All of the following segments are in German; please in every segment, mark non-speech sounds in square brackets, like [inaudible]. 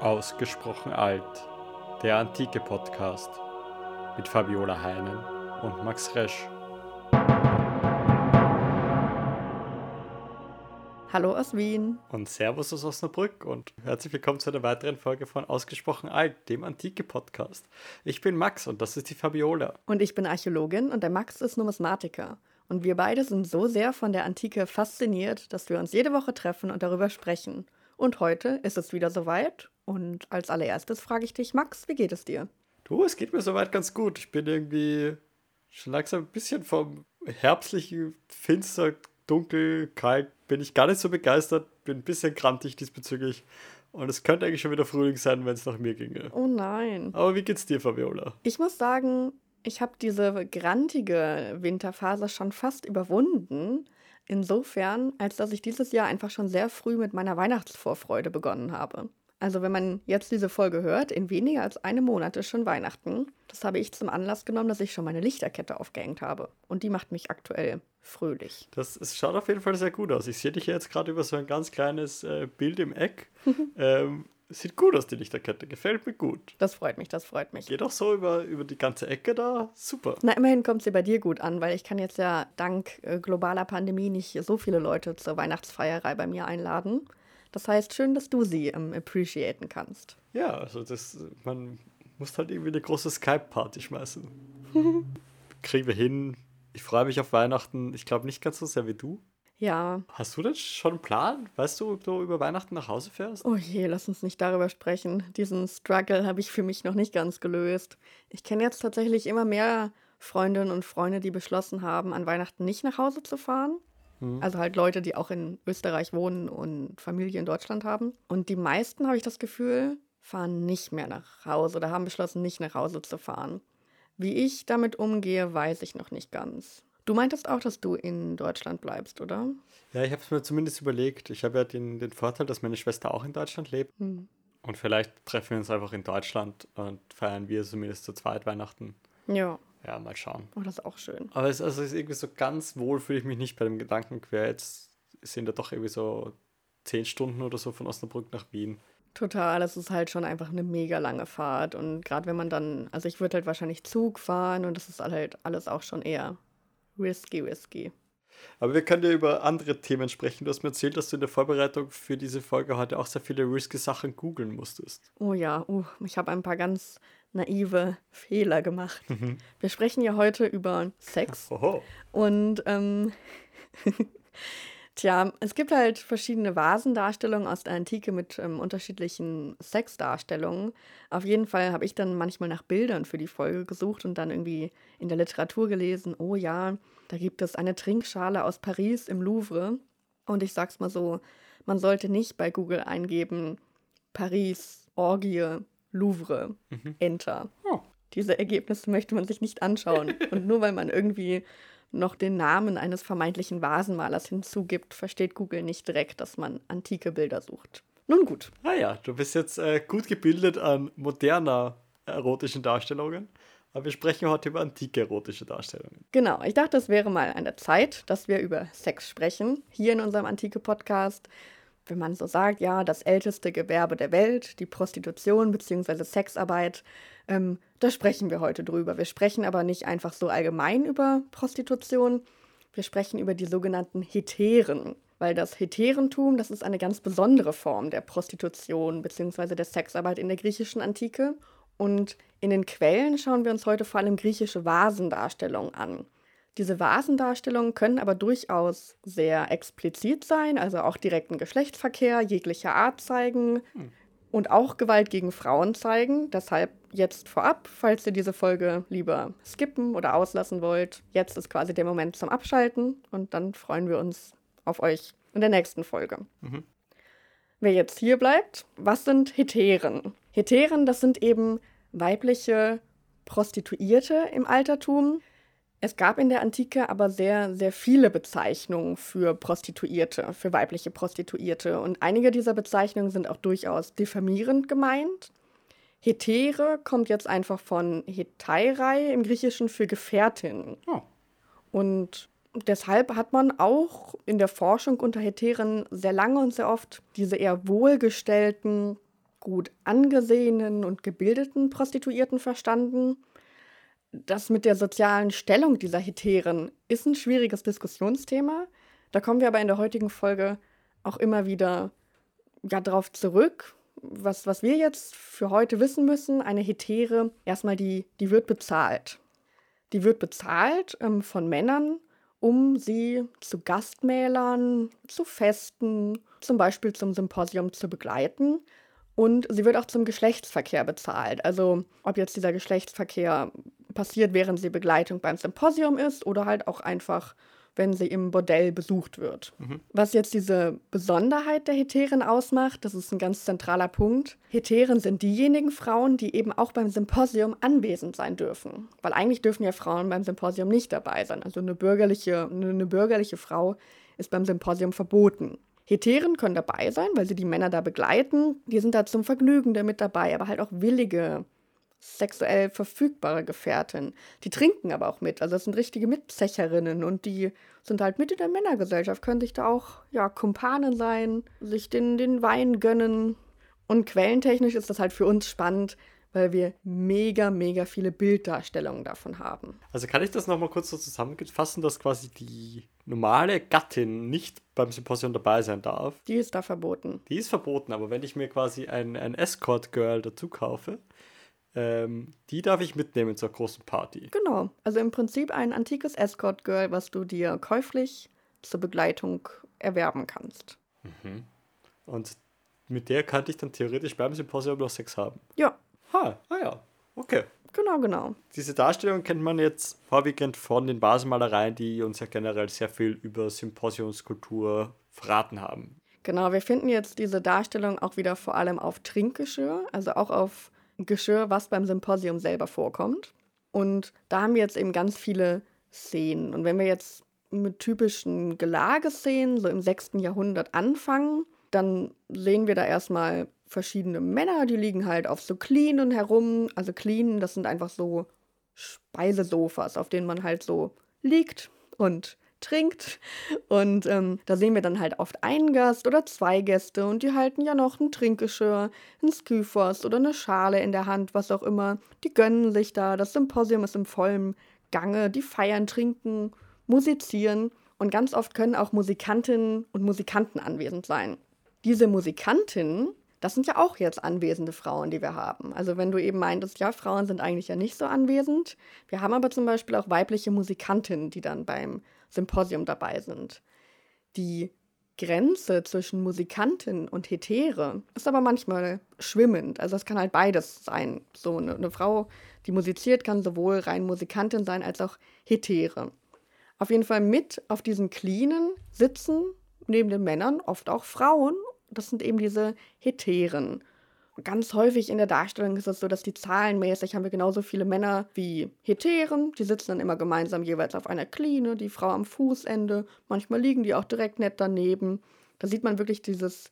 Ausgesprochen alt. Der antike Podcast mit Fabiola Heinen und Max Resch. Hallo aus Wien. Und Servus aus Osnabrück und herzlich willkommen zu einer weiteren Folge von Ausgesprochen alt, dem antike Podcast. Ich bin Max und das ist die Fabiola. Und ich bin Archäologin und der Max ist Numismatiker. Und wir beide sind so sehr von der Antike fasziniert, dass wir uns jede Woche treffen und darüber sprechen. Und heute ist es wieder soweit. Und als allererstes frage ich dich, Max, wie geht es dir? Du, es geht mir soweit ganz gut. Ich bin irgendwie schon langsam ein bisschen vom herbstlichen, finster, dunkel, kalt, bin ich gar nicht so begeistert, bin ein bisschen krantig diesbezüglich. Und es könnte eigentlich schon wieder Frühling sein, wenn es nach mir ginge. Oh nein. Aber wie geht's dir, Fabiola? Ich muss sagen, ich habe diese grantige Winterphase schon fast überwunden. Insofern, als dass ich dieses Jahr einfach schon sehr früh mit meiner Weihnachtsvorfreude begonnen habe. Also wenn man jetzt diese Folge hört, in weniger als einem Monat ist schon Weihnachten. Das habe ich zum Anlass genommen, dass ich schon meine Lichterkette aufgehängt habe. Und die macht mich aktuell fröhlich. Das es schaut auf jeden Fall sehr gut aus. Ich sehe dich jetzt gerade über so ein ganz kleines äh, Bild im Eck. [laughs] ähm, sieht gut aus, die Lichterkette. Gefällt mir gut. Das freut mich, das freut mich. Geht auch so über, über die ganze Ecke da. Super. Na, immerhin kommt sie bei dir gut an, weil ich kann jetzt ja dank äh, globaler Pandemie nicht so viele Leute zur Weihnachtsfeierei bei mir einladen. Das heißt, schön, dass du sie ähm, appreciaten kannst. Ja, also das, man muss halt irgendwie eine große Skype-Party schmeißen. [laughs] Kriegen wir hin. Ich freue mich auf Weihnachten. Ich glaube nicht ganz so sehr wie du. Ja. Hast du denn schon einen Plan? Weißt du, ob du über Weihnachten nach Hause fährst? Oh je, lass uns nicht darüber sprechen. Diesen Struggle habe ich für mich noch nicht ganz gelöst. Ich kenne jetzt tatsächlich immer mehr Freundinnen und Freunde, die beschlossen haben, an Weihnachten nicht nach Hause zu fahren. Mhm. Also halt Leute, die auch in Österreich wohnen und Familie in Deutschland haben. Und die meisten, habe ich das Gefühl, fahren nicht mehr nach Hause oder haben beschlossen, nicht nach Hause zu fahren. Wie ich damit umgehe, weiß ich noch nicht ganz. Du meintest auch, dass du in Deutschland bleibst, oder? Ja, ich habe es mir zumindest überlegt. Ich habe ja den, den Vorteil, dass meine Schwester auch in Deutschland lebt. Hm. Und vielleicht treffen wir uns einfach in Deutschland und feiern wir zumindest zu zweit Weihnachten. Ja. Ja, mal schauen. Oh, das ist auch schön. Aber es also ist irgendwie so ganz wohl fühle ich mich nicht bei dem Gedanken quer. Jetzt sind da doch irgendwie so zehn Stunden oder so von Osnabrück nach Wien. Total, es ist halt schon einfach eine mega lange Fahrt. Und gerade wenn man dann, also ich würde halt wahrscheinlich Zug fahren und das ist halt alles auch schon eher risky, risky. Aber wir können ja über andere Themen sprechen. Du hast mir erzählt, dass du in der Vorbereitung für diese Folge heute auch sehr viele risky Sachen googeln musstest. Oh ja, uh, ich habe ein paar ganz naive Fehler gemacht. Mhm. Wir sprechen ja heute über Sex. Oho. Und ähm, [laughs] tja, es gibt halt verschiedene Vasendarstellungen aus der Antike mit ähm, unterschiedlichen Sexdarstellungen. Auf jeden Fall habe ich dann manchmal nach Bildern für die Folge gesucht und dann irgendwie in der Literatur gelesen, oh ja, da gibt es eine Trinkschale aus Paris im Louvre. Und ich sag's mal so, man sollte nicht bei Google eingeben, Paris, Orgie, Louvre, mhm. Enter. Oh. Diese Ergebnisse möchte man sich nicht anschauen. [laughs] Und nur weil man irgendwie noch den Namen eines vermeintlichen Vasenmalers hinzugibt, versteht Google nicht direkt, dass man antike Bilder sucht. Nun gut. Ah ja, du bist jetzt äh, gut gebildet an moderner erotischen Darstellungen. Aber wir sprechen heute über antike erotische Darstellungen. Genau, ich dachte, es wäre mal an der Zeit, dass wir über Sex sprechen. Hier in unserem antike Podcast wenn man so sagt, ja, das älteste Gewerbe der Welt, die Prostitution bzw. Sexarbeit, ähm, da sprechen wir heute drüber. Wir sprechen aber nicht einfach so allgemein über Prostitution, wir sprechen über die sogenannten Heteren. Weil das Heterentum, das ist eine ganz besondere Form der Prostitution bzw. der Sexarbeit in der griechischen Antike. Und in den Quellen schauen wir uns heute vor allem griechische Vasendarstellungen an. Diese Vasendarstellungen können aber durchaus sehr explizit sein, also auch direkten Geschlechtsverkehr jeglicher Art zeigen hm. Und auch Gewalt gegen Frauen zeigen. Deshalb jetzt vorab, falls ihr diese Folge lieber skippen oder auslassen wollt, jetzt ist quasi der Moment zum Abschalten und dann freuen wir uns auf euch in der nächsten Folge. Mhm. Wer jetzt hier bleibt, was sind Heteren? Heteren, das sind eben weibliche Prostituierte im Altertum, es gab in der Antike aber sehr, sehr viele Bezeichnungen für Prostituierte, für weibliche Prostituierte. Und einige dieser Bezeichnungen sind auch durchaus diffamierend gemeint. Hetere kommt jetzt einfach von Heteirei im Griechischen für Gefährtin. Oh. Und deshalb hat man auch in der Forschung unter Heteren sehr lange und sehr oft diese eher wohlgestellten, gut angesehenen und gebildeten Prostituierten verstanden. Das mit der sozialen Stellung dieser Heteren ist ein schwieriges Diskussionsthema. Da kommen wir aber in der heutigen Folge auch immer wieder ja, darauf zurück. Was, was wir jetzt für heute wissen müssen, eine Hetere, erstmal die, die wird bezahlt. Die wird bezahlt ähm, von Männern, um sie zu Gastmälern, zu Festen, zum Beispiel zum Symposium zu begleiten. Und sie wird auch zum Geschlechtsverkehr bezahlt. Also ob jetzt dieser Geschlechtsverkehr passiert, während sie Begleitung beim Symposium ist oder halt auch einfach wenn sie im Bordell besucht wird. Mhm. Was jetzt diese Besonderheit der Heteren ausmacht, das ist ein ganz zentraler Punkt. Heteren sind diejenigen Frauen, die eben auch beim Symposium anwesend sein dürfen. Weil eigentlich dürfen ja Frauen beim Symposium nicht dabei sein. Also eine bürgerliche, eine bürgerliche Frau ist beim Symposium verboten. Heteren können dabei sein, weil sie die Männer da begleiten. Die sind da zum Vergnügen der mit dabei, aber halt auch willige sexuell verfügbare Gefährtin. Die trinken aber auch mit. Also das sind richtige Mitzecherinnen und die sind halt mit in der Männergesellschaft, können sich da auch, ja, Kumpanen sein, sich den, den Wein gönnen. Und quellentechnisch ist das halt für uns spannend, weil wir mega, mega viele Bilddarstellungen davon haben. Also kann ich das nochmal kurz so zusammenfassen, dass quasi die normale Gattin nicht beim Symposium dabei sein darf? Die ist da verboten. Die ist verboten, aber wenn ich mir quasi ein, ein Escort-Girl dazu kaufe, ähm, die darf ich mitnehmen zur großen Party. Genau. Also im Prinzip ein antikes Escort-Girl, was du dir käuflich zur Begleitung erwerben kannst. Mhm. Und mit der könnte ich dann theoretisch beim Symposium noch Sex haben. Ja. Ha, ah ja. Okay. Genau, genau. Diese Darstellung kennt man jetzt vorwiegend von den Basenmalereien, die uns ja generell sehr viel über Symposiumskultur verraten haben. Genau, wir finden jetzt diese Darstellung auch wieder vor allem auf Trinkgeschirr, also auch auf Geschirr, was beim Symposium selber vorkommt. Und da haben wir jetzt eben ganz viele Szenen. Und wenn wir jetzt mit typischen Gelageszenen, so im 6. Jahrhundert anfangen, dann sehen wir da erstmal verschiedene Männer, die liegen halt auf so Cleanen herum. Also Cleanen, das sind einfach so Speisesofas, auf denen man halt so liegt und trinkt. Und ähm, da sehen wir dann halt oft einen Gast oder zwei Gäste und die halten ja noch ein Trinkgeschirr, ein Skyphos oder eine Schale in der Hand, was auch immer. Die gönnen sich da. Das Symposium ist im vollen Gange. Die feiern, trinken, musizieren. Und ganz oft können auch Musikantinnen und Musikanten anwesend sein. Diese Musikantinnen, das sind ja auch jetzt anwesende Frauen, die wir haben. Also wenn du eben meintest, ja, Frauen sind eigentlich ja nicht so anwesend. Wir haben aber zum Beispiel auch weibliche Musikantinnen, die dann beim Symposium dabei sind. Die Grenze zwischen Musikantin und Hetere ist aber manchmal schwimmend. Also es kann halt beides sein. So eine, eine, Frau, die musiziert, kann sowohl rein Musikantin sein als auch Hetere. Auf jeden Fall mit auf diesen Cleanen sitzen neben den Männern oft auch Frauen. Das sind eben diese Heteren ganz häufig in der Darstellung ist es so, dass die zahlenmäßig haben wir genauso viele Männer wie Heteren. Die sitzen dann immer gemeinsam jeweils auf einer Kline, die Frau am Fußende. Manchmal liegen die auch direkt nett daneben. Da sieht man wirklich dieses,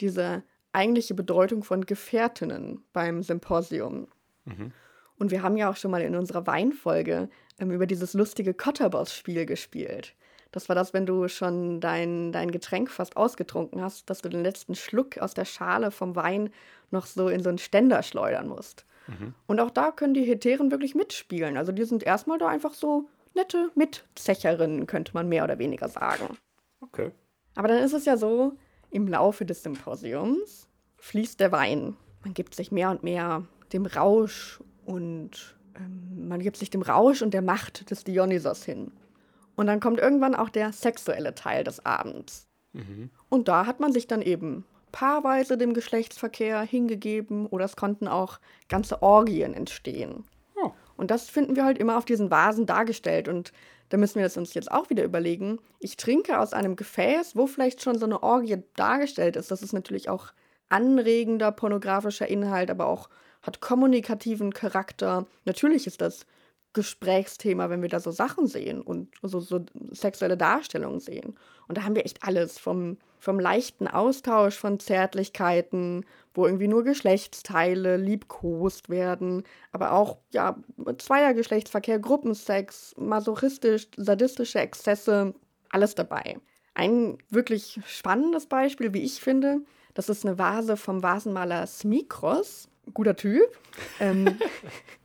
diese eigentliche Bedeutung von Gefährtinnen beim Symposium. Mhm. Und wir haben ja auch schon mal in unserer Weinfolge ähm, über dieses lustige Cotterboss-Spiel gespielt. Das war das, wenn du schon dein, dein Getränk fast ausgetrunken hast, dass du den letzten Schluck aus der Schale vom Wein noch so in so einen Ständer schleudern musst. Mhm. Und auch da können die Heteren wirklich mitspielen. Also die sind erstmal da einfach so nette Mitzecherinnen, könnte man mehr oder weniger sagen. Okay. Aber dann ist es ja so, im Laufe des Symposiums fließt der Wein. Man gibt sich mehr und mehr dem Rausch und ähm, man gibt sich dem Rausch und der Macht des Dionysos hin. Und dann kommt irgendwann auch der sexuelle Teil des Abends. Mhm. Und da hat man sich dann eben paarweise dem Geschlechtsverkehr hingegeben oder es konnten auch ganze Orgien entstehen. Oh. Und das finden wir halt immer auf diesen Vasen dargestellt. Und da müssen wir das uns jetzt auch wieder überlegen. Ich trinke aus einem Gefäß, wo vielleicht schon so eine Orgie dargestellt ist. Das ist natürlich auch anregender pornografischer Inhalt, aber auch hat kommunikativen Charakter. Natürlich ist das Gesprächsthema, wenn wir da so Sachen sehen und so, so sexuelle Darstellungen sehen. Und da haben wir echt alles vom, vom leichten Austausch von Zärtlichkeiten, wo irgendwie nur Geschlechtsteile liebkost werden, aber auch ja Zweiergeschlechtsverkehr, Gruppensex, masochistisch, sadistische Exzesse, alles dabei. Ein wirklich spannendes Beispiel, wie ich finde, das ist eine Vase vom Vasenmaler Smikros. Guter Typ. ähm, [laughs]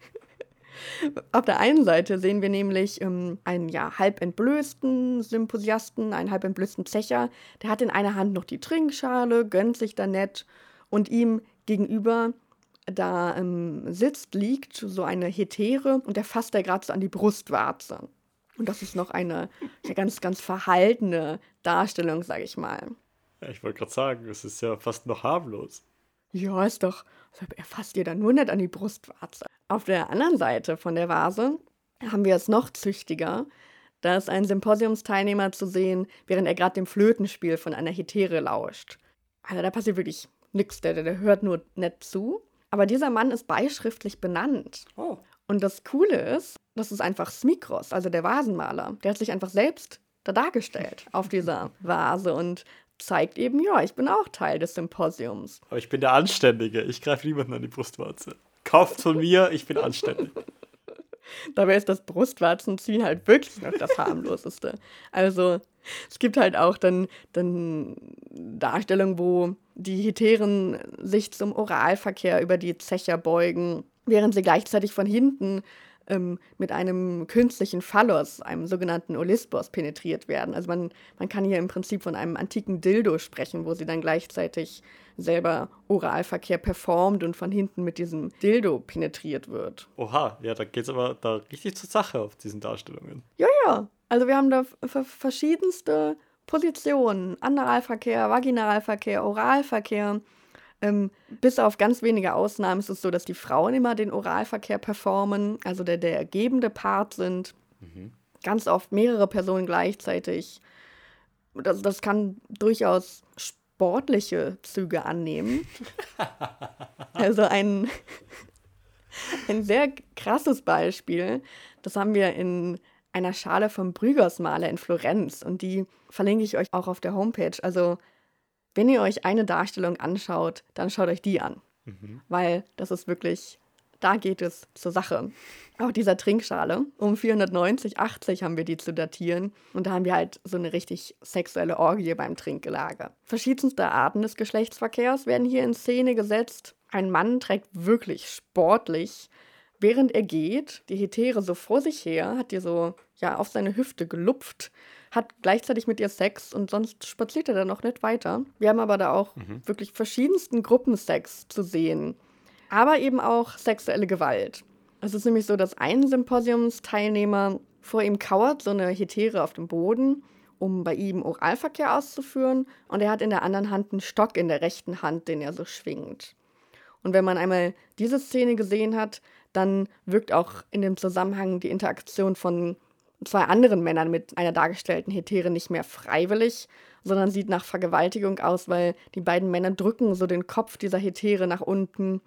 Auf der einen Seite sehen wir nämlich ähm, einen ja, halb entblößten Symposiasten, einen halb entblößten Zecher. Der hat in einer Hand noch die Trinkschale, gönnt sich da nett und ihm gegenüber da ähm, sitzt, liegt so eine Hetäre und der fasst er gerade so an die Brustwarze. Und das ist noch eine ja, ganz, ganz verhaltene Darstellung, sage ich mal. Ja, ich wollte gerade sagen, es ist ja fast noch harmlos. Ja, ist doch. Er fasst dir dann nur nicht an die Brustwarze. Auf der anderen Seite von der Vase haben wir es noch züchtiger. Da ist ein Symposiumsteilnehmer zu sehen, während er gerade dem Flötenspiel von einer Hetäre lauscht. Also da passiert wirklich nichts, der, der hört nur nett zu. Aber dieser Mann ist beischriftlich benannt. Oh. Und das Coole ist, das ist einfach Smikros, also der Vasenmaler. Der hat sich einfach selbst da dargestellt auf dieser [laughs] Vase und zeigt eben, ja, ich bin auch Teil des Symposiums. Aber ich bin der Anständige. Ich greife niemanden an die Brustwarze. Kauft von mir, ich bin anständig. Dabei ist das Brustwarzenziehen halt wirklich noch das harmloseste. Also es gibt halt auch dann, dann Darstellungen, wo die Hetären sich zum Oralverkehr über die Zecher beugen, während sie gleichzeitig von hinten ähm, mit einem künstlichen Phallos, einem sogenannten Olisbos, penetriert werden. Also man, man kann hier im Prinzip von einem antiken Dildo sprechen, wo sie dann gleichzeitig selber Oralverkehr performt und von hinten mit diesem Dildo penetriert wird. Oha, ja, da geht es aber da richtig zur Sache auf diesen Darstellungen. Ja, ja. Also wir haben da verschiedenste Positionen. Analverkehr, Vaginalverkehr, Oralverkehr. Ähm, bis auf ganz wenige Ausnahmen ist es so, dass die Frauen immer den Oralverkehr performen, also der, der ergebende Part sind. Mhm. Ganz oft mehrere Personen gleichzeitig. Das, das kann durchaus sportliche Züge annehmen. [laughs] also ein, ein sehr krasses Beispiel, das haben wir in einer Schale vom Brügersmaler in Florenz und die verlinke ich euch auch auf der Homepage. Also wenn ihr euch eine Darstellung anschaut, dann schaut euch die an. Mhm. Weil das ist wirklich, da geht es zur Sache. Auch dieser Trinkschale, um 490, 80 haben wir die zu datieren. Und da haben wir halt so eine richtig sexuelle Orgie beim Trinkgelage. Verschiedenste Arten des Geschlechtsverkehrs werden hier in Szene gesetzt. Ein Mann trägt wirklich sportlich, während er geht, die Hetäre so vor sich her, hat ihr so ja auf seine Hüfte gelupft hat gleichzeitig mit ihr Sex und sonst spaziert er dann noch nicht weiter. Wir haben aber da auch mhm. wirklich verschiedensten Gruppensex zu sehen. Aber eben auch sexuelle Gewalt. Es ist nämlich so, dass ein Symposiumsteilnehmer vor ihm kauert, so eine Hetäre auf dem Boden, um bei ihm Oralverkehr auszuführen. Und er hat in der anderen Hand einen Stock in der rechten Hand, den er so schwingt. Und wenn man einmal diese Szene gesehen hat, dann wirkt auch in dem Zusammenhang die Interaktion von zwei anderen Männern mit einer dargestellten Hetäre nicht mehr freiwillig, sondern sieht nach Vergewaltigung aus, weil die beiden Männer drücken so den Kopf dieser Hetäre nach unten.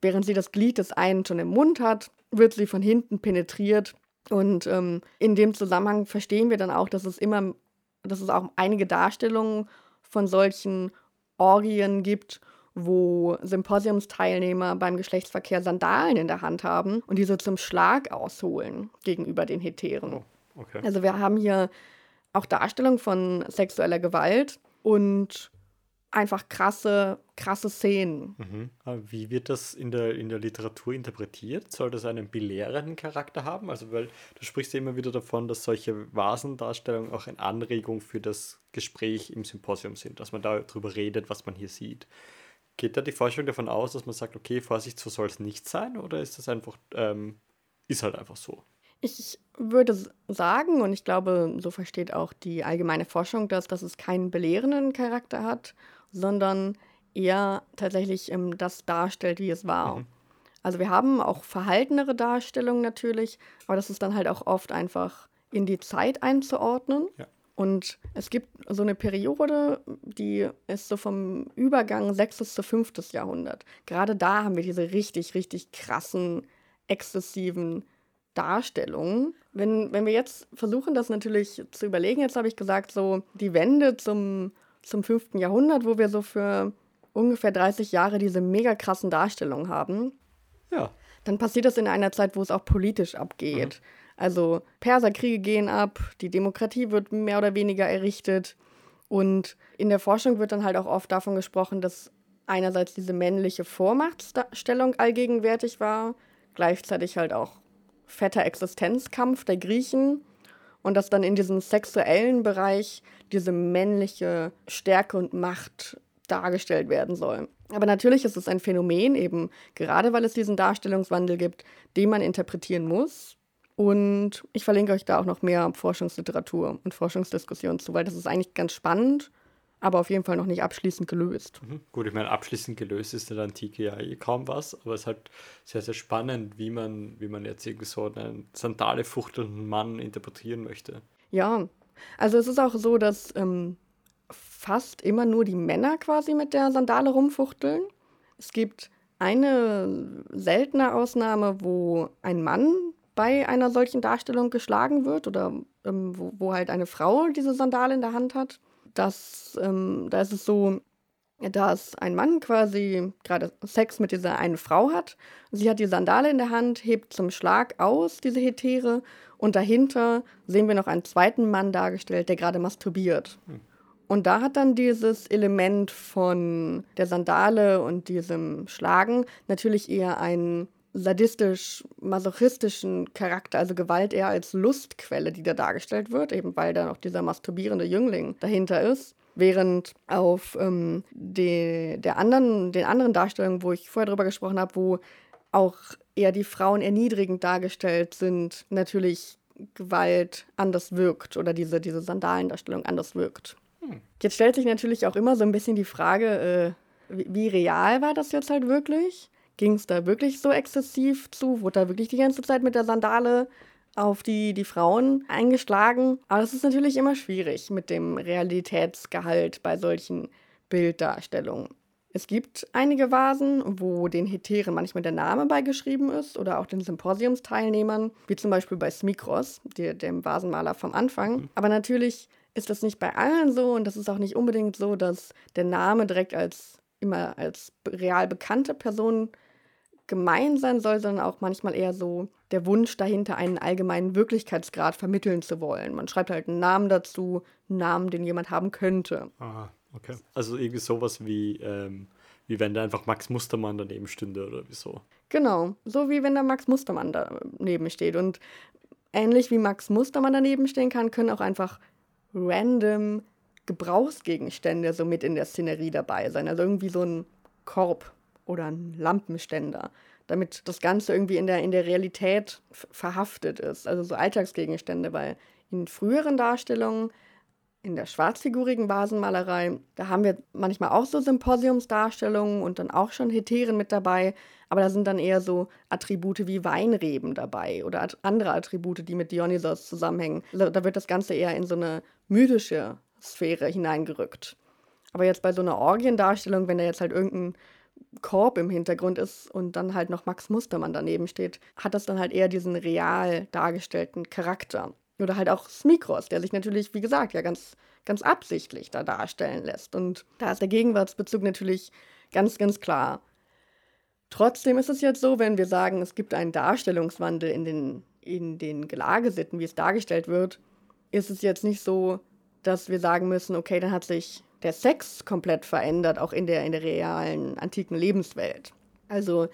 Während sie das Glied des einen schon im Mund hat, wird sie von hinten penetriert. Und ähm, in dem Zusammenhang verstehen wir dann auch, dass es immer, dass es auch einige Darstellungen von solchen Orgien gibt, wo Symposiumsteilnehmer beim Geschlechtsverkehr Sandalen in der Hand haben und diese zum Schlag ausholen gegenüber den Hetären. Okay. Also wir haben hier auch Darstellung von sexueller Gewalt und einfach krasse, krasse Szenen. Mhm. Wie wird das in der, in der Literatur interpretiert? Soll das einen belehrenden Charakter haben? Also, weil du sprichst ja immer wieder davon, dass solche Vasendarstellungen auch eine Anregung für das Gespräch im Symposium sind, dass man darüber redet, was man hier sieht. Geht da die Forschung davon aus, dass man sagt, okay, Vorsicht, so soll es nicht sein? Oder ist das einfach, ähm, ist halt einfach so? Ich würde sagen, und ich glaube, so versteht auch die allgemeine Forschung das, dass es keinen belehrenden Charakter hat, sondern eher tatsächlich ähm, das darstellt, wie es war. Mhm. Also wir haben auch verhaltenere Darstellungen natürlich, aber das ist dann halt auch oft einfach in die Zeit einzuordnen. Ja. Und es gibt so eine Periode, die ist so vom Übergang 6. zu 5. Jahrhundert. Gerade da haben wir diese richtig, richtig krassen, exzessiven Darstellungen. Wenn, wenn wir jetzt versuchen, das natürlich zu überlegen, jetzt habe ich gesagt, so die Wende zum, zum 5. Jahrhundert, wo wir so für ungefähr 30 Jahre diese mega krassen Darstellungen haben. Ja. Dann passiert das in einer Zeit, wo es auch politisch abgeht. Mhm. Also Perserkriege gehen ab, die Demokratie wird mehr oder weniger errichtet. Und in der Forschung wird dann halt auch oft davon gesprochen, dass einerseits diese männliche Vormachtstellung allgegenwärtig war, gleichzeitig halt auch fetter Existenzkampf der Griechen und dass dann in diesem sexuellen Bereich diese männliche Stärke und Macht dargestellt werden soll. Aber natürlich ist es ein Phänomen, eben gerade weil es diesen Darstellungswandel gibt, den man interpretieren muss. Und ich verlinke euch da auch noch mehr Forschungsliteratur und Forschungsdiskussionen zu, weil das ist eigentlich ganz spannend aber auf jeden Fall noch nicht abschließend gelöst. Mhm. Gut, ich meine, abschließend gelöst ist in der Antike ja eh kaum was, aber es ist halt sehr, sehr spannend, wie man, wie man jetzt irgendwie so einen Sandale fuchtelnden Mann interpretieren möchte. Ja, also es ist auch so, dass ähm, fast immer nur die Männer quasi mit der Sandale rumfuchteln. Es gibt eine seltene Ausnahme, wo ein Mann bei einer solchen Darstellung geschlagen wird oder ähm, wo, wo halt eine Frau diese Sandale in der Hand hat dass ähm, da ist es so, dass ein Mann quasi gerade Sex mit dieser einen Frau hat. Sie hat die Sandale in der Hand, hebt zum Schlag aus, diese Hetere, und dahinter sehen wir noch einen zweiten Mann dargestellt, der gerade masturbiert. Hm. Und da hat dann dieses Element von der Sandale und diesem Schlagen natürlich eher einen sadistisch-masochistischen Charakter, also Gewalt eher als Lustquelle, die da dargestellt wird, eben weil da noch dieser masturbierende Jüngling dahinter ist. Während auf ähm, die, der anderen, den anderen Darstellungen, wo ich vorher drüber gesprochen habe, wo auch eher die Frauen erniedrigend dargestellt sind, natürlich Gewalt anders wirkt oder diese, diese Sandalendarstellung anders wirkt. Hm. Jetzt stellt sich natürlich auch immer so ein bisschen die Frage, äh, wie, wie real war das jetzt halt wirklich? Ging es da wirklich so exzessiv zu? Wurde da wirklich die ganze Zeit mit der Sandale auf die, die Frauen eingeschlagen? Aber das ist natürlich immer schwierig mit dem Realitätsgehalt bei solchen Bilddarstellungen. Es gibt einige Vasen, wo den Heteren manchmal der Name beigeschrieben ist oder auch den Symposiumsteilnehmern, wie zum Beispiel bei Smikros, der, dem Vasenmaler vom Anfang. Mhm. Aber natürlich ist das nicht bei allen so und das ist auch nicht unbedingt so, dass der Name direkt als immer als real bekannte Person gemein sein soll, sondern auch manchmal eher so der Wunsch dahinter, einen allgemeinen Wirklichkeitsgrad vermitteln zu wollen. Man schreibt halt einen Namen dazu, einen Namen, den jemand haben könnte. Aha, okay. Also irgendwie sowas wie, ähm, wie wenn da einfach Max Mustermann daneben stünde oder wieso. Genau, so wie wenn da Max Mustermann daneben steht. Und ähnlich wie Max Mustermann daneben stehen kann, können auch einfach random Gebrauchsgegenstände so mit in der Szenerie dabei sein. Also irgendwie so ein Korb oder ein Lampenständer, damit das Ganze irgendwie in der, in der Realität verhaftet ist. Also so Alltagsgegenstände, weil in früheren Darstellungen, in der schwarzfigurigen Vasenmalerei, da haben wir manchmal auch so Symposiumsdarstellungen und dann auch schon Heteren mit dabei, aber da sind dann eher so Attribute wie Weinreben dabei oder andere Attribute, die mit Dionysos zusammenhängen. Also da wird das Ganze eher in so eine mythische Sphäre hineingerückt. Aber jetzt bei so einer Orgiendarstellung, wenn da jetzt halt irgendein Korb im Hintergrund ist und dann halt noch Max Mustermann daneben steht, hat das dann halt eher diesen real dargestellten Charakter. Oder halt auch Smikros, der sich natürlich, wie gesagt, ja ganz, ganz absichtlich da darstellen lässt. Und da ist der Gegenwartsbezug natürlich ganz, ganz klar. Trotzdem ist es jetzt so, wenn wir sagen, es gibt einen Darstellungswandel in den, in den Gelagesitten, wie es dargestellt wird, ist es jetzt nicht so, dass wir sagen müssen, okay, dann hat sich der Sex komplett verändert, auch in der, in der realen antiken Lebenswelt. Also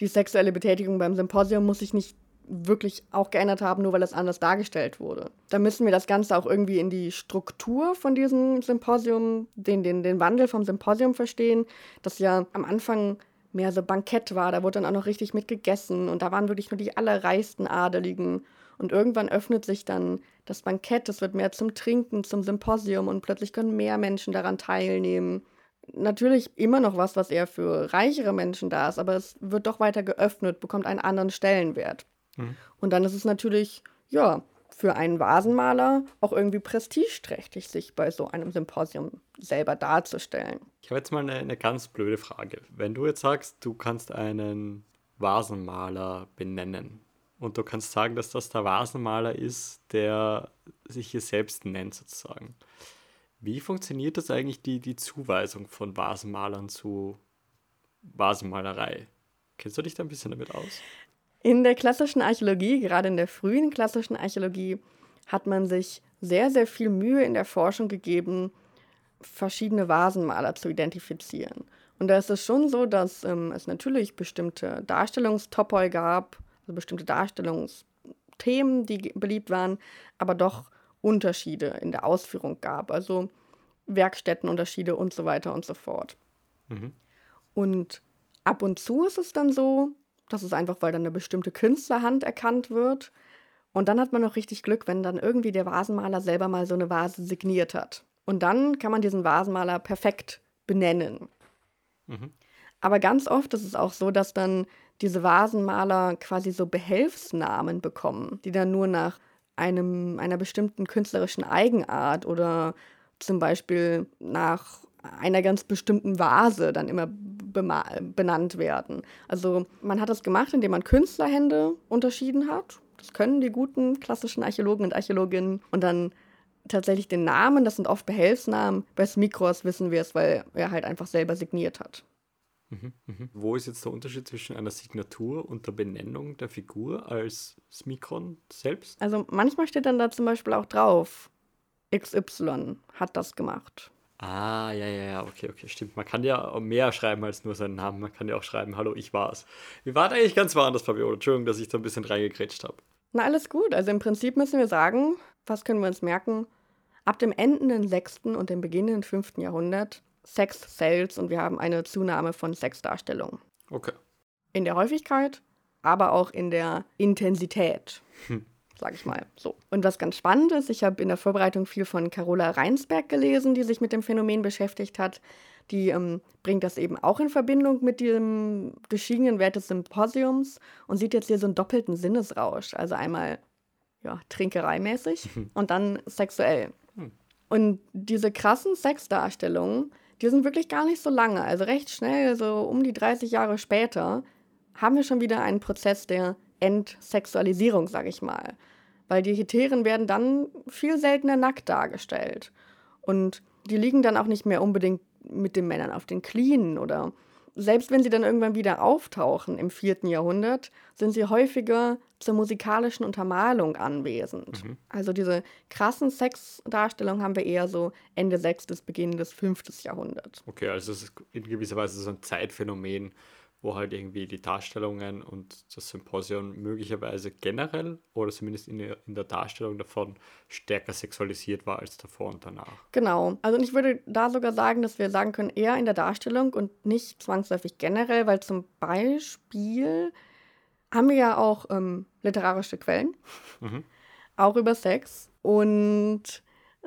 die sexuelle Betätigung beim Symposium muss sich nicht wirklich auch geändert haben, nur weil es anders dargestellt wurde. Da müssen wir das Ganze auch irgendwie in die Struktur von diesem Symposium, den, den, den Wandel vom Symposium verstehen, das ja am Anfang mehr so Bankett war, da wurde dann auch noch richtig mit gegessen und da waren wirklich nur die allerreichsten Adeligen und irgendwann öffnet sich dann das Bankett, es wird mehr zum Trinken, zum Symposium und plötzlich können mehr Menschen daran teilnehmen. Natürlich immer noch was, was eher für reichere Menschen da ist, aber es wird doch weiter geöffnet, bekommt einen anderen Stellenwert. Mhm. Und dann ist es natürlich, ja, für einen Vasenmaler auch irgendwie prestigeträchtig, sich bei so einem Symposium selber darzustellen. Ich habe jetzt mal eine, eine ganz blöde Frage. Wenn du jetzt sagst, du kannst einen Vasenmaler benennen, und du kannst sagen, dass das der Vasenmaler ist, der sich hier selbst nennt, sozusagen. Wie funktioniert das eigentlich, die, die Zuweisung von Vasenmalern zu Vasenmalerei? Kennst du dich da ein bisschen damit aus? In der klassischen Archäologie, gerade in der frühen klassischen Archäologie, hat man sich sehr, sehr viel Mühe in der Forschung gegeben, verschiedene Vasenmaler zu identifizieren. Und da ist es schon so, dass ähm, es natürlich bestimmte Darstellungstopoi gab, also bestimmte Darstellungsthemen, die beliebt waren, aber doch Unterschiede in der Ausführung gab, also Werkstättenunterschiede und so weiter und so fort. Mhm. Und ab und zu ist es dann so, das ist einfach, weil dann eine bestimmte Künstlerhand erkannt wird. Und dann hat man noch richtig Glück, wenn dann irgendwie der Vasenmaler selber mal so eine Vase signiert hat. Und dann kann man diesen Vasenmaler perfekt benennen. Mhm. Aber ganz oft ist es auch so, dass dann diese Vasenmaler quasi so Behelfsnamen bekommen, die dann nur nach einem, einer bestimmten künstlerischen Eigenart oder zum Beispiel nach einer ganz bestimmten Vase dann immer benannt werden. Also man hat das gemacht, indem man Künstlerhände unterschieden hat. Das können die guten klassischen Archäologen und Archäologinnen. Und dann tatsächlich den Namen, das sind oft Behelfsnamen. Bei Smikros wissen wir es, weil er halt einfach selber signiert hat. Mhm, mhm. Wo ist jetzt der Unterschied zwischen einer Signatur und der Benennung der Figur als Smikron selbst? Also manchmal steht dann da zum Beispiel auch drauf, XY hat das gemacht. Ah, ja, ja, ja, okay, okay, stimmt. Man kann ja mehr schreiben als nur seinen Namen. Man kann ja auch schreiben, hallo, ich war's. Wir waren eigentlich ganz woanders, Fabiola. Entschuldigung, dass ich da ein bisschen reingekrätscht habe. Na, alles gut. Also im Prinzip müssen wir sagen, was können wir uns merken? Ab dem endenden 6. und dem beginnenden 5. Jahrhundert Sex Sales und wir haben eine Zunahme von Sexdarstellungen. Okay. In der Häufigkeit, aber auch in der Intensität. Hm sage ich mal so. Und was ganz spannend ist, ich habe in der Vorbereitung viel von Carola Reinsberg gelesen, die sich mit dem Phänomen beschäftigt hat. Die ähm, bringt das eben auch in Verbindung mit dem gestiegenen Wert des Symposiums und sieht jetzt hier so einen doppelten Sinnesrausch. Also einmal ja, trinkereimäßig und dann sexuell. Hm. Und diese krassen Sexdarstellungen, die sind wirklich gar nicht so lange. Also recht schnell, so um die 30 Jahre später, haben wir schon wieder einen Prozess der Entsexualisierung, sage ich mal. Weil die Heteren werden dann viel seltener nackt dargestellt. Und die liegen dann auch nicht mehr unbedingt mit den Männern auf den Knien oder selbst wenn sie dann irgendwann wieder auftauchen im vierten Jahrhundert, sind sie häufiger zur musikalischen Untermalung anwesend. Mhm. Also diese krassen Sexdarstellungen haben wir eher so Ende 6. bis Beginn des 5. Jahrhunderts. Okay, also es ist in gewisser Weise so ein Zeitphänomen, wo halt irgendwie die Darstellungen und das Symposium möglicherweise generell oder zumindest in der, in der Darstellung davon stärker sexualisiert war als davor und danach. Genau. Also ich würde da sogar sagen, dass wir sagen können, eher in der Darstellung und nicht zwangsläufig generell, weil zum Beispiel haben wir ja auch ähm, literarische Quellen, mhm. auch über Sex. Und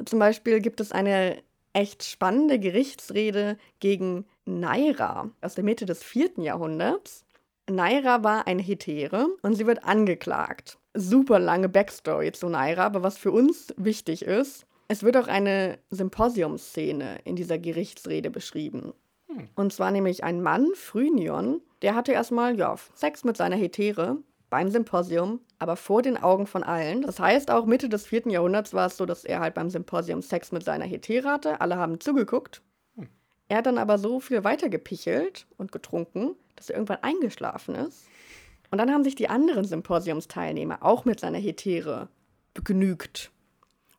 zum Beispiel gibt es eine echt spannende Gerichtsrede gegen Naira aus der Mitte des vierten Jahrhunderts. Naira war eine Hetäre und sie wird angeklagt. Super lange Backstory zu Naira, aber was für uns wichtig ist, es wird auch eine Symposiumsszene in dieser Gerichtsrede beschrieben. Hm. Und zwar nämlich ein Mann, Phrynion, der hatte erstmal ja, Sex mit seiner Hetäre beim Symposium, aber vor den Augen von allen. Das heißt, auch Mitte des vierten Jahrhunderts war es so, dass er halt beim Symposium Sex mit seiner Hetäre hatte. Alle haben zugeguckt. Er hat dann aber so viel weitergepichelt und getrunken, dass er irgendwann eingeschlafen ist. Und dann haben sich die anderen Symposiumsteilnehmer auch mit seiner Hetäre begnügt.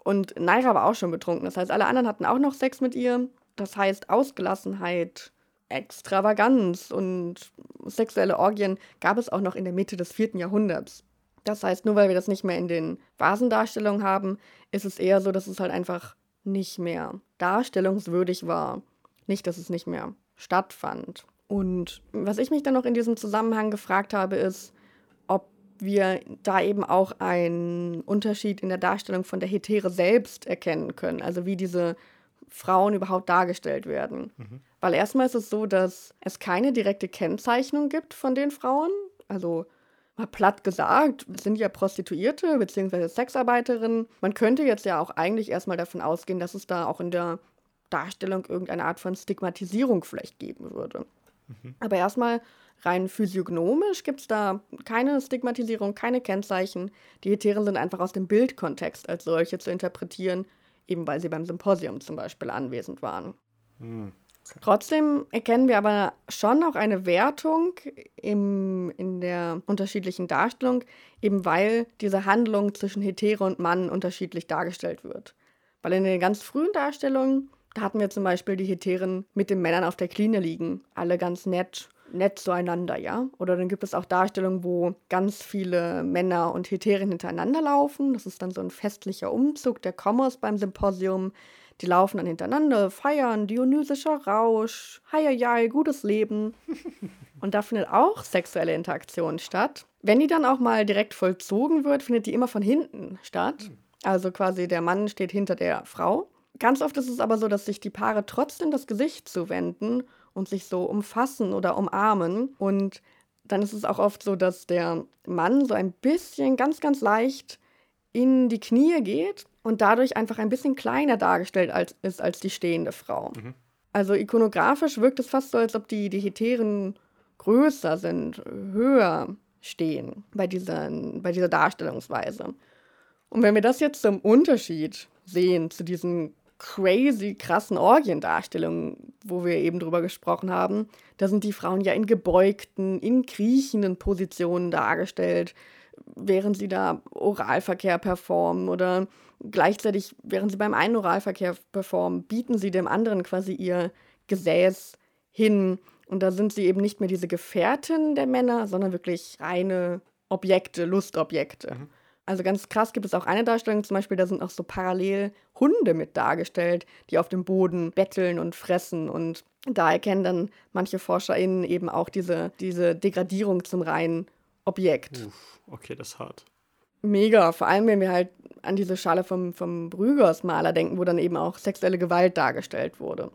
Und Naira war auch schon betrunken. Das heißt, alle anderen hatten auch noch Sex mit ihr. Das heißt, Ausgelassenheit, Extravaganz und sexuelle Orgien gab es auch noch in der Mitte des vierten Jahrhunderts. Das heißt, nur weil wir das nicht mehr in den Vasendarstellungen haben, ist es eher so, dass es halt einfach nicht mehr darstellungswürdig war. Nicht, dass es nicht mehr stattfand. Und was ich mich dann noch in diesem Zusammenhang gefragt habe, ist, ob wir da eben auch einen Unterschied in der Darstellung von der Hetäre selbst erkennen können. Also wie diese Frauen überhaupt dargestellt werden. Mhm. Weil erstmal ist es so, dass es keine direkte Kennzeichnung gibt von den Frauen. Also mal platt gesagt, sind ja Prostituierte bzw. Sexarbeiterinnen. Man könnte jetzt ja auch eigentlich erstmal davon ausgehen, dass es da auch in der Darstellung irgendeine Art von Stigmatisierung vielleicht geben würde. Mhm. Aber erstmal rein physiognomisch gibt es da keine Stigmatisierung, keine Kennzeichen. Die Hetären sind einfach aus dem Bildkontext als solche zu interpretieren, eben weil sie beim Symposium zum Beispiel anwesend waren. Mhm. Trotzdem erkennen wir aber schon auch eine Wertung im, in der unterschiedlichen Darstellung, eben weil diese Handlung zwischen Hetäre und Mann unterschiedlich dargestellt wird. Weil in den ganz frühen Darstellungen Da hatten wir zum Beispiel die Hetären mit den Männern auf der Kline liegen. Alle ganz nett, nett zueinander, ja. Oder dann gibt es auch Darstellungen, wo ganz viele Männer und Hetären hintereinander laufen. Das ist dann so ein festlicher Umzug der Kommers beim Symposium. Die laufen dann hintereinander, feiern, dionysischer Rausch, heieiei, gutes Leben. [laughs] Und da findet auch sexuelle Interaktion statt. Wenn die dann auch mal direkt vollzogen wird, findet die immer von hinten statt. Also quasi der Mann steht hinter der Frau. Ganz oft ist es aber so, dass sich die Paare trotzdem das Gesicht zuwenden und sich so umfassen oder umarmen. Und dann ist es auch oft so, dass der Mann so ein bisschen ganz, ganz leicht in die Knie geht und dadurch einfach ein bisschen kleiner dargestellt als, ist als die stehende Frau. Mhm. Also ikonografisch wirkt es fast so, als ob die, die Heteren größer sind, höher stehen bei, diesen, bei dieser Darstellungsweise. Und wenn wir das jetzt zum Unterschied sehen zu diesen crazy krassen Orgiendarstellungen, wo wir eben drüber gesprochen haben, da sind die Frauen ja in gebeugten, in kriechenden Positionen dargestellt, während sie da Oralverkehr performen oder gleichzeitig, während sie beim einen Oralverkehr performen, bieten sie dem anderen quasi ihr Gesäß hin. Und da sind sie eben nicht mehr diese Gefährten der Männer, sondern wirklich reine Objekte, Lustobjekte. Mhm. Also ganz krass gibt es auch eine Darstellung, zum Beispiel, da sind auch so parallel Hunde mit dargestellt, die auf dem Boden betteln und fressen. Und da erkennen dann manche ForscherInnen eben auch diese, diese Degradierung zum reinen Objekt. Uff, okay, das ist hart. Mega, vor allem wenn wir halt an diese Schale vom, vom Brügers-Maler denken, wo dann eben auch sexuelle Gewalt dargestellt wurde.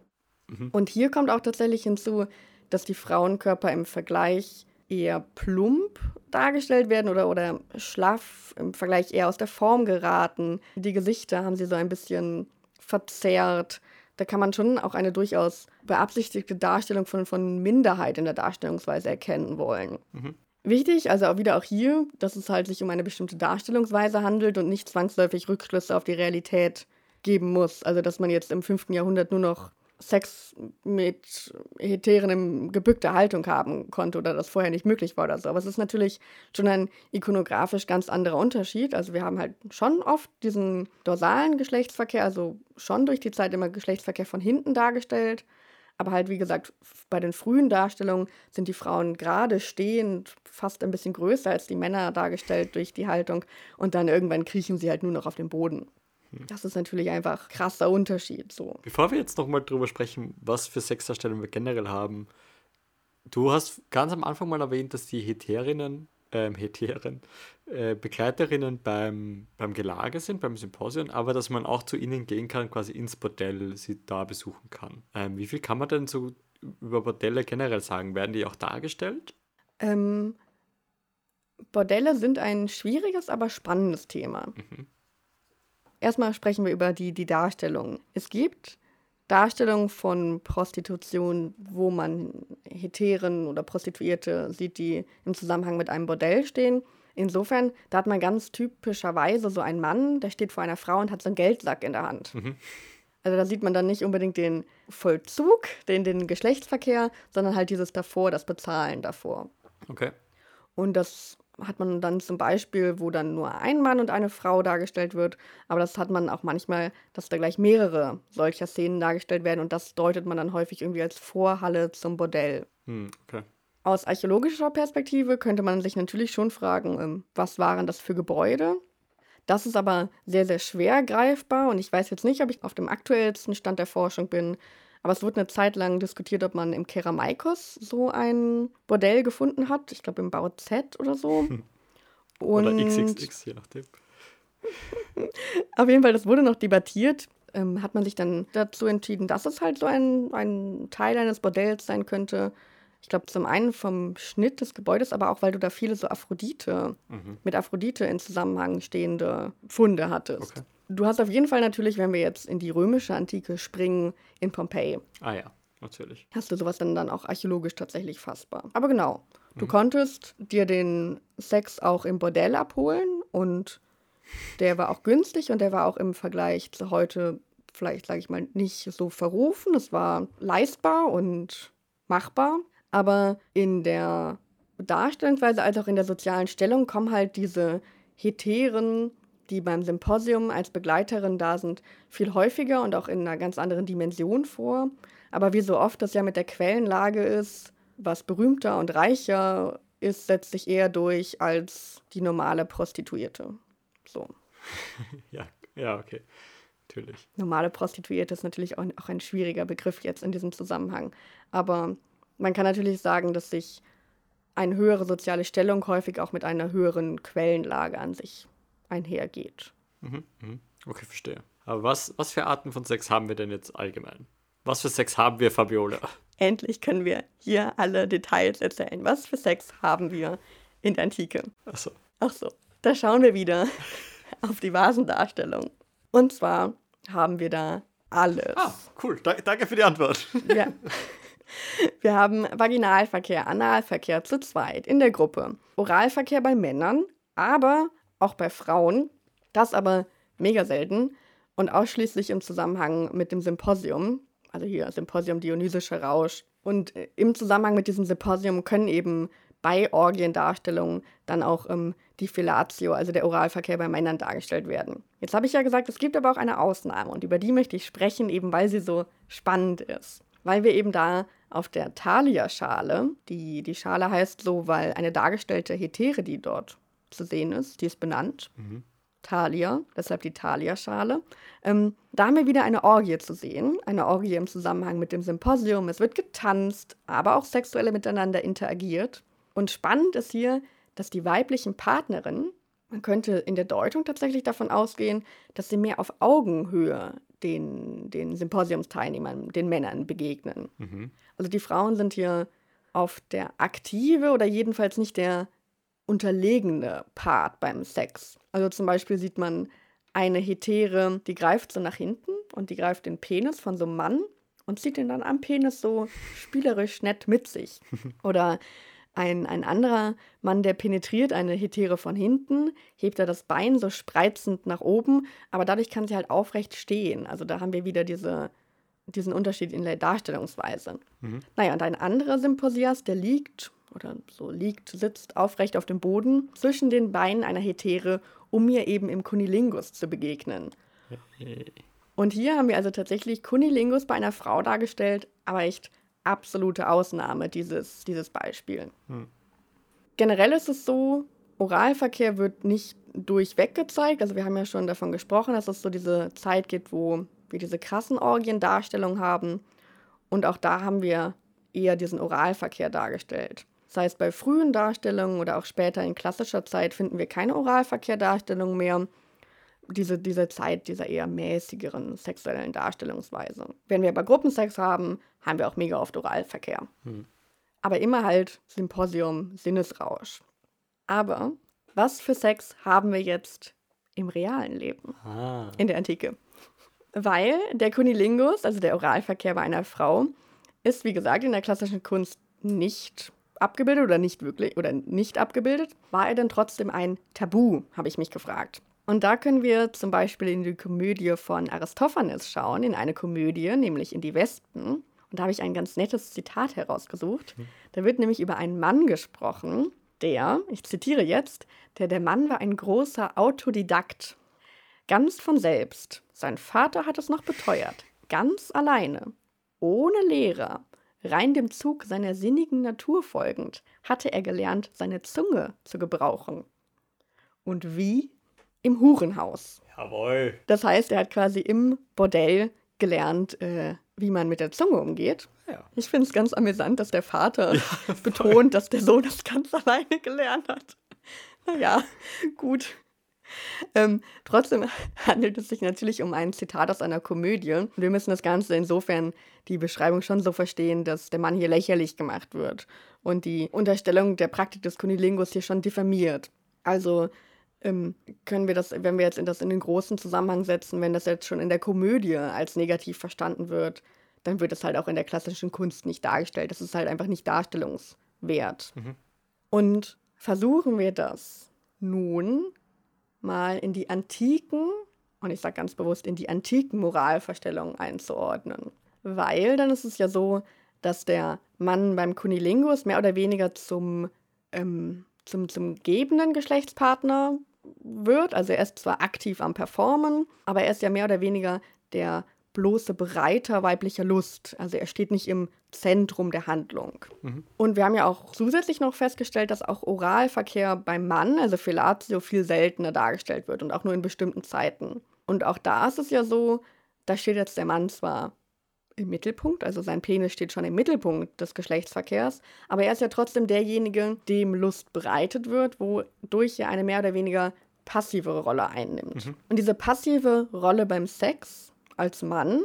Mhm. Und hier kommt auch tatsächlich hinzu, dass die Frauenkörper im Vergleich eher plump dargestellt werden oder, oder schlaff, im Vergleich eher aus der Form geraten. Die Gesichter haben sie so ein bisschen verzerrt. Da kann man schon auch eine durchaus beabsichtigte Darstellung von, von Minderheit in der Darstellungsweise erkennen wollen. Mhm. Wichtig, also auch wieder auch hier, dass es halt sich um eine bestimmte Darstellungsweise handelt und nicht zwangsläufig Rückschlüsse auf die Realität geben muss. Also dass man jetzt im 5. Jahrhundert nur noch Sex mit Heteren in gebückter Haltung haben konnte oder das vorher nicht möglich war oder so. Aber es ist natürlich schon ein ikonografisch ganz anderer Unterschied. Also wir haben halt schon oft diesen dorsalen Geschlechtsverkehr, also schon durch die Zeit immer Geschlechtsverkehr von hinten dargestellt. Aber halt, wie gesagt, bei den frühen Darstellungen sind die Frauen gerade stehend, fast ein bisschen größer als die Männer dargestellt durch die Haltung. Und dann irgendwann kriechen sie halt nur noch auf dem Boden. Das ist natürlich einfach krasser Unterschied. So. Bevor wir jetzt nochmal drüber sprechen, was für Sexdarstellungen wir generell haben, du hast ganz am Anfang mal erwähnt, dass die Heterinnen, ähm, Heteren, äh, Begleiterinnen beim, beim Gelage sind, beim Symposium, aber dass man auch zu ihnen gehen kann, quasi ins Bordell sie da besuchen kann. Ähm, wie viel kann man denn so über Bordelle generell sagen? Werden die auch dargestellt? Ähm, Bordelle sind ein schwieriges, aber spannendes Thema. Mhm. Erstmal sprechen wir über die, die Darstellung. Es gibt Darstellungen von Prostitution, wo man Heteren oder Prostituierte sieht, die im Zusammenhang mit einem Bordell stehen. Insofern, da hat man ganz typischerweise so einen Mann, der steht vor einer Frau und hat so einen Geldsack in der Hand. Mhm. Also da sieht man dann nicht unbedingt den Vollzug, den, den Geschlechtsverkehr, sondern halt dieses davor, das Bezahlen davor. Okay. Und das hat man dann zum Beispiel, wo dann nur ein Mann und eine Frau dargestellt wird. Aber das hat man auch manchmal, dass da gleich mehrere solcher Szenen dargestellt werden. Und das deutet man dann häufig irgendwie als Vorhalle zum Bordell. Hm, okay. Aus archäologischer Perspektive könnte man sich natürlich schon fragen, ähm, was waren das für Gebäude? Das ist aber sehr, sehr schwer greifbar und ich weiß jetzt nicht, ob ich auf dem aktuellsten Stand der Forschung bin, aber es wurde eine Zeit lang diskutiert, ob man im Keramaikos so ein Bordell gefunden hat. Ich glaube im Bau Z oder so. [laughs] Oder XXX, je nachdem. [laughs] Auf jeden Fall, das wurde noch debattiert. Ähm, hat man sich dann dazu entschieden, dass es halt so ein, ein Teil eines Bordells sein könnte. Ich glaube, zum einen vom Schnitt des Gebäudes, aber auch, weil du da viele so Aphrodite, mhm. mit Aphrodite in Zusammenhang stehende Funde hattest. Okay. Du hast auf jeden Fall natürlich, wenn wir jetzt in die römische Antike springen, in Pompeji. Ah ja, natürlich. Hast du sowas dann, dann auch archäologisch tatsächlich fassbar. Aber genau, du mhm. konntest dir den Sex auch im Bordell abholen und der war auch günstig und der war auch im Vergleich zu heute vielleicht, sage ich mal, nicht so verrufen. Es war leistbar und machbar. Aber in der Darstellungsweise als auch in der sozialen Stellung kommen halt diese heteren die beim Symposium als Begleiterin da sind, viel häufiger und auch in einer ganz anderen Dimension vor. Aber wie so oft das ja mit der Quellenlage ist, was berühmter und reicher ist, setzt sich eher durch als die normale Prostituierte. So. [laughs] ja, ja, okay. Natürlich. Normale Prostituierte ist natürlich auch, auch ein schwieriger Begriff jetzt in diesem Zusammenhang. Aber man kann natürlich sagen, dass sich eine höhere soziale Stellung häufig auch mit einer höheren Quellenlage an sich einhergeht. Mhm, mhm. Okay, verstehe. Aber was, was für Arten von Sex haben wir denn jetzt allgemein? Was für Sex haben wir, Fabiola? Endlich können wir hier alle Details erzählen. Was für Sex haben wir in der Antike? Ach so. Ach so. Da schauen wir wieder [laughs] auf die Vasendarstellung. Und zwar haben wir da alles. Ah, cool. Da, danke für die Antwort. Ja. [laughs] Wir haben Vaginalverkehr, Analverkehr zu zweit in der Gruppe. Oralverkehr bei Männern, aber auch bei Frauen. Das aber mega selten und ausschließlich im Zusammenhang mit dem Symposium. Also hier Symposium Dionysischer Rausch. Und äh, im Zusammenhang mit diesem Symposium können eben bei Orgiendarstellungen dann auch ähm, die Fellatio, also der Oralverkehr bei Männern dargestellt werden. Jetzt habe ich ja gesagt, es gibt aber auch eine Ausnahme und über die möchte ich sprechen, eben weil sie so spannend ist. Weil wir eben da auf der Thalia-Schale, die, die Schale heißt so, weil eine dargestellte Hetäre, die dort zu sehen ist, die ist benannt. Mhm. Thalia, deshalb die Thalia-Schale. Ähm, da haben wir wieder eine Orgie zu sehen. Eine Orgie im Zusammenhang mit dem Symposium. Es wird getanzt, aber auch sexuell miteinander interagiert. Und spannend ist hier, dass die weiblichen Partnerinnen, man könnte in der Deutung tatsächlich davon ausgehen, dass sie mehr auf Augenhöhe den, den Symposiumsteilnehmern, den Männern begegnen. Mhm. Also die Frauen sind hier auf der aktive oder jedenfalls nicht der unterlegene Part beim Sex. Also zum Beispiel sieht man eine Hetäre, die greift so nach hinten und die greift den Penis von so einem Mann und zieht ihn dann am Penis so spielerisch nett mit sich. [laughs] Oder ein, ein anderer Mann, der penetriert eine Hetäre von hinten, hebt er das Bein so spreizend nach oben, aber dadurch kann sie halt aufrecht stehen. Also da haben wir wieder diese, diesen Unterschied in der Darstellungsweise. Mhm. Naja, und ein anderer Symposias, der liegt oder so liegt, sitzt aufrecht auf dem Boden zwischen den Beinen einer Hetäre, um mir eben im Kunilingus zu begegnen. Und hier haben wir also tatsächlich Kunilingus bei einer Frau dargestellt, aber echt absolute Ausnahme, dieses, dieses Beispiel. Hm. Generell ist es so, Oralverkehr wird nicht durchweg gezeigt. Also wir haben ja schon davon gesprochen, dass es so diese Zeit gibt, wo wir diese krassen Orgiendarstellungen haben. Und auch da haben wir eher diesen Oralverkehr dargestellt. Das heißt, bei frühen Darstellungen oder auch später in klassischer Zeit finden wir keine Oralverkehrdarstellungen mehr. Diese, diese Zeit dieser eher mäßigeren sexuellen Darstellungsweise. Wenn wir aber Gruppensex haben, haben wir auch mega oft Oralverkehr. Hm. Aber immer halt Symposium, Sinnesrausch. Aber was für Sex haben wir jetzt im realen Leben? Ah. In der Antike. Weil der Kunilingus, also der Oralverkehr bei einer Frau, ist, wie gesagt, in der klassischen Kunst nicht abgebildet oder nicht wirklich oder nicht abgebildet. War er denn trotzdem ein Tabu, habe ich mich gefragt. Und da können wir zum Beispiel in die Komödie von Aristophanes schauen, in eine Komödie, nämlich in die Wespen. Und da habe ich ein ganz nettes Zitat herausgesucht. Hm. Da wird nämlich über einen Mann gesprochen, der, ich zitiere jetzt, der der Mann war ein großer Autodidakt. Ganz von selbst. Sein Vater hat es noch beteuert. Ganz alleine. Ohne Lehrer. Rein dem Zug seiner sinnigen Natur folgend, hatte er gelernt, seine Zunge zu gebrauchen. Und wie? Im Hurenhaus. Jawohl. Das heißt, er hat quasi im Bordell gelernt, äh, wie man mit der Zunge umgeht. Ja. Ich finde es ganz amüsant, dass der Vater ja, [laughs] betont, dass der Sohn das ganz alleine gelernt hat. Naja, gut. Ähm, trotzdem [laughs] handelt es sich natürlich um ein Zitat aus einer Komödie. Und wir müssen das Ganze insofern die Beschreibung schon so verstehen, dass der Mann hier lächerlich gemacht wird und die Unterstellung der Praktik des Kunilingus hier schon diffamiert. Also ähm, können wir das, wenn wir jetzt in das in den großen Zusammenhang setzen, wenn das jetzt schon in der Komödie als negativ verstanden wird, dann wird es halt auch in der klassischen Kunst nicht dargestellt. Das ist halt einfach nicht darstellungswert. Mhm. Und versuchen wir das nun mal in die antiken, und ich sage ganz bewusst in die antiken Moralverstellungen einzuordnen. Weil dann ist es ja so, dass der Mann beim Kunilingus mehr oder weniger zum, ähm, zum, zum gebenden Geschlechtspartner wird. Also er ist zwar aktiv am Performen, aber er ist ja mehr oder weniger der bloße Bereiter weiblicher Lust. Also er steht nicht im Zentrum der Handlung. Mhm. Und wir haben ja auch zusätzlich noch festgestellt, dass auch Oralverkehr beim Mann, also Fellatio, viel seltener dargestellt wird und auch nur in bestimmten Zeiten. Und auch da ist es ja so, da steht jetzt der Mann zwar im Mittelpunkt, also sein Penis steht schon im Mittelpunkt des Geschlechtsverkehrs, aber er ist ja trotzdem derjenige, dem Lust bereitet wird, wodurch er eine mehr oder weniger passivere Rolle einnimmt. Mhm. Und diese passive Rolle beim Sex als Mann,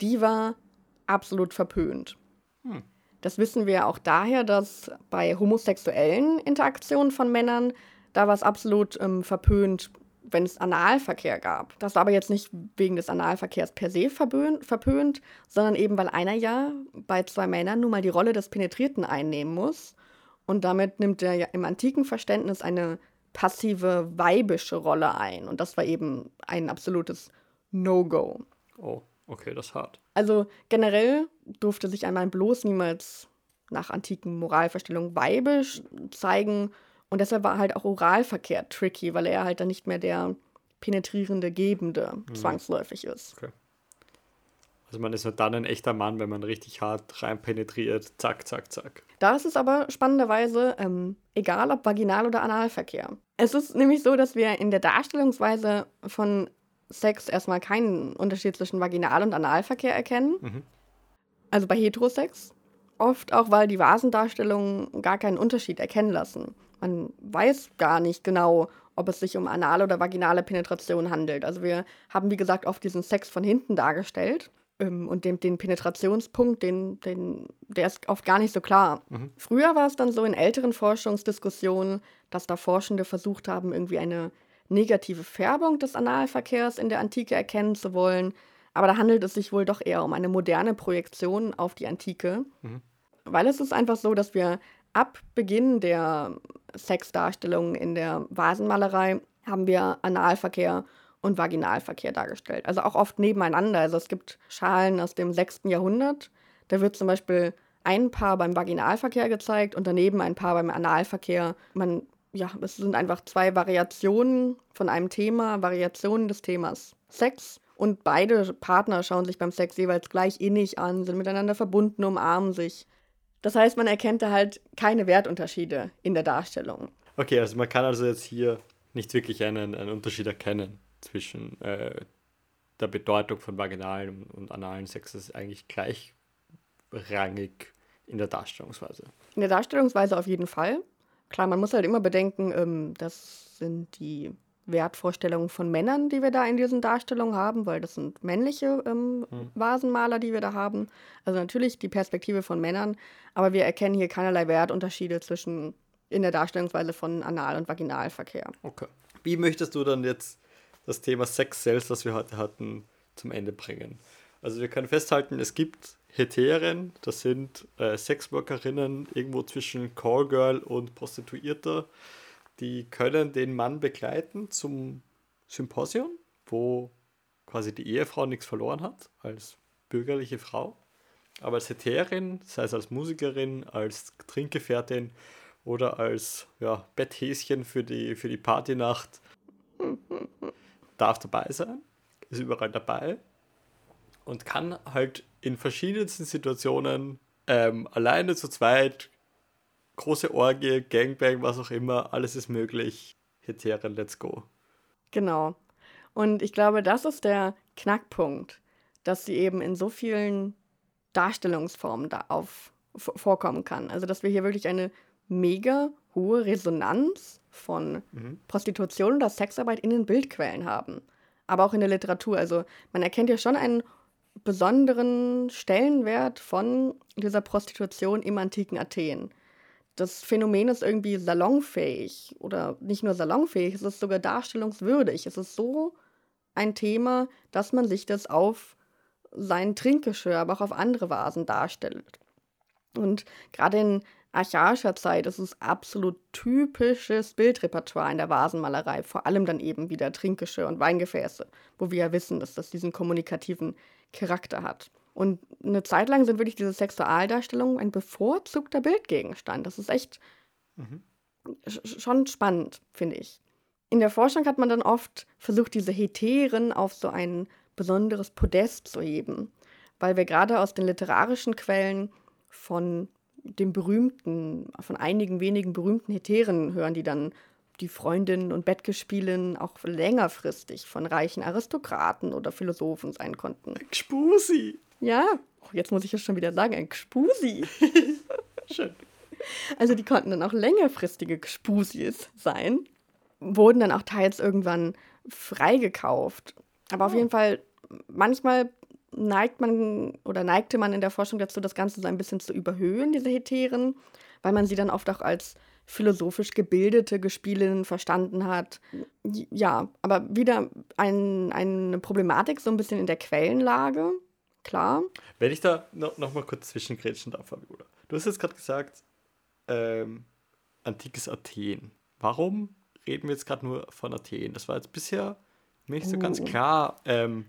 die war absolut verpönt. Hm. Das wissen wir auch daher, dass bei homosexuellen Interaktionen von Männern, da war es absolut ähm, verpönt, wenn es Analverkehr gab. Das war aber jetzt nicht wegen des Analverkehrs per se verpönt, sondern eben weil einer ja bei zwei Männern nun mal die Rolle des Penetrierten einnehmen muss. Und damit nimmt er ja im antiken Verständnis eine passive weibische Rolle ein. Und das war eben ein absolutes No-Go. Oh, okay, das ist hart. Also generell durfte sich einmal bloß niemals nach antiken Moralverstellungen weibisch zeigen. Und deshalb war halt auch Oralverkehr tricky, weil er halt dann nicht mehr der penetrierende Gebende mhm. zwangsläufig ist. Okay. Also man ist nur dann ein echter Mann, wenn man richtig hart rein penetriert. Zack, zack, zack. Da ist es aber spannenderweise ähm, egal, ob Vaginal- oder Analverkehr. Es ist nämlich so, dass wir in der Darstellungsweise von Sex erstmal keinen Unterschied zwischen Vaginal- und Analverkehr erkennen. Mhm. Also bei Heterosex. Oft auch, weil die Vasendarstellungen gar keinen Unterschied erkennen lassen. Man weiß gar nicht genau, ob es sich um anale oder vaginale Penetration handelt. Also wir haben, wie gesagt, oft diesen Sex von hinten dargestellt. Ähm, und den, den Penetrationspunkt, den, den, der ist oft gar nicht so klar. Mhm. Früher war es dann so in älteren Forschungsdiskussionen, dass da Forschende versucht haben, irgendwie eine negative Färbung des Analverkehrs in der Antike erkennen zu wollen. Aber da handelt es sich wohl doch eher um eine moderne Projektion auf die Antike. Mhm. Weil es ist einfach so, dass wir ab Beginn der Sexdarstellungen in der Vasenmalerei haben wir Analverkehr und Vaginalverkehr dargestellt. Also auch oft nebeneinander. Also es gibt Schalen aus dem 6. Jahrhundert. Da wird zum Beispiel ein Paar beim Vaginalverkehr gezeigt und daneben ein Paar beim Analverkehr. Man ja, es sind einfach zwei Variationen von einem Thema, Variationen des Themas Sex. Und beide Partner schauen sich beim Sex jeweils gleich innig an, sind miteinander verbunden, umarmen sich. Das heißt, man erkennt da halt keine Wertunterschiede in der Darstellung. Okay, also man kann also jetzt hier nicht wirklich einen, einen Unterschied erkennen zwischen äh, der Bedeutung von vaginalen und analen Sex. Das ist eigentlich gleichrangig in der Darstellungsweise. In der Darstellungsweise auf jeden Fall. Klar, man muss halt immer bedenken, ähm, das sind die Wertvorstellungen von Männern, die wir da in diesen Darstellungen haben, weil das sind männliche ähm, hm. Vasenmaler, die wir da haben. Also natürlich die Perspektive von Männern, aber wir erkennen hier keinerlei Wertunterschiede zwischen in der Darstellungsweise von Anal- und Vaginalverkehr. Okay. Wie möchtest du dann jetzt das Thema Sex selbst, das wir heute hatten, zum Ende bringen? Also wir können festhalten, es gibt Heteren, das sind äh, Sexworkerinnen irgendwo zwischen Callgirl und Prostituierter, die können den Mann begleiten zum Symposium, wo quasi die Ehefrau nichts verloren hat als bürgerliche Frau. Aber als Heterin, sei es als Musikerin, als Trinkgefährtin oder als ja, Betthäschen für die, für die Partynacht, [laughs] darf dabei sein, ist überall dabei und kann halt in verschiedensten Situationen ähm, alleine zu zweit, große Orgie, Gangbang, was auch immer, alles ist möglich. Heteren, let's go. Genau. Und ich glaube, das ist der Knackpunkt, dass sie eben in so vielen Darstellungsformen da auf, vorkommen kann. Also, dass wir hier wirklich eine mega hohe Resonanz von mhm. Prostitution oder Sexarbeit in den Bildquellen haben. Aber auch in der Literatur. Also, man erkennt ja schon einen besonderen Stellenwert von dieser Prostitution im antiken Athen. Das Phänomen ist irgendwie salonfähig oder nicht nur salonfähig, es ist sogar darstellungswürdig. Es ist so ein Thema, dass man sich das auf sein Trinkgeschirr, aber auch auf andere Vasen darstellt. Und gerade in archaischer Zeit ist es absolut typisches Bildrepertoire in der Vasenmalerei, vor allem dann eben wieder Trinkgeschirr und Weingefäße, wo wir ja wissen, dass das diesen kommunikativen Charakter hat. Und eine Zeit lang sind wirklich diese Sexualdarstellungen ein bevorzugter Bildgegenstand. Das ist echt mhm. schon spannend, finde ich. in der Forschung hat man dann oft versucht, diese Heteren auf so ein besonderes Podest zu heben, weil wir gerade aus den literarischen Quellen von dem berühmten, von einigen wenigen berühmten Heteren hören, die dann die Freundinnen und Bettgespielen auch längerfristig von reichen Aristokraten oder Philosophen sein konnten. Gspusi. Ja, oh, jetzt muss ich es schon wieder sagen, ein Gspusi. [laughs] Schön. Also die konnten dann auch längerfristige Gspusis sein, wurden dann auch teils irgendwann freigekauft. Aber auf Oh. jeden Fall, manchmal neigt man oder neigte man in der Forschung dazu, das Ganze so ein bisschen zu überhöhen, diese Heteren, weil man sie dann oft auch als philosophisch gebildete Gespielinnen verstanden hat. Ja, aber wieder ein, eine Problematik so ein bisschen in der Quellenlage, klar. Wenn ich da noch, noch mal kurz zwischengrätschen darf, Fabiola. Du hast jetzt gerade gesagt, ähm, antikes Athen. Warum reden wir jetzt gerade nur von Athen? Das war jetzt bisher nicht so ganz Uh. klar. Ähm,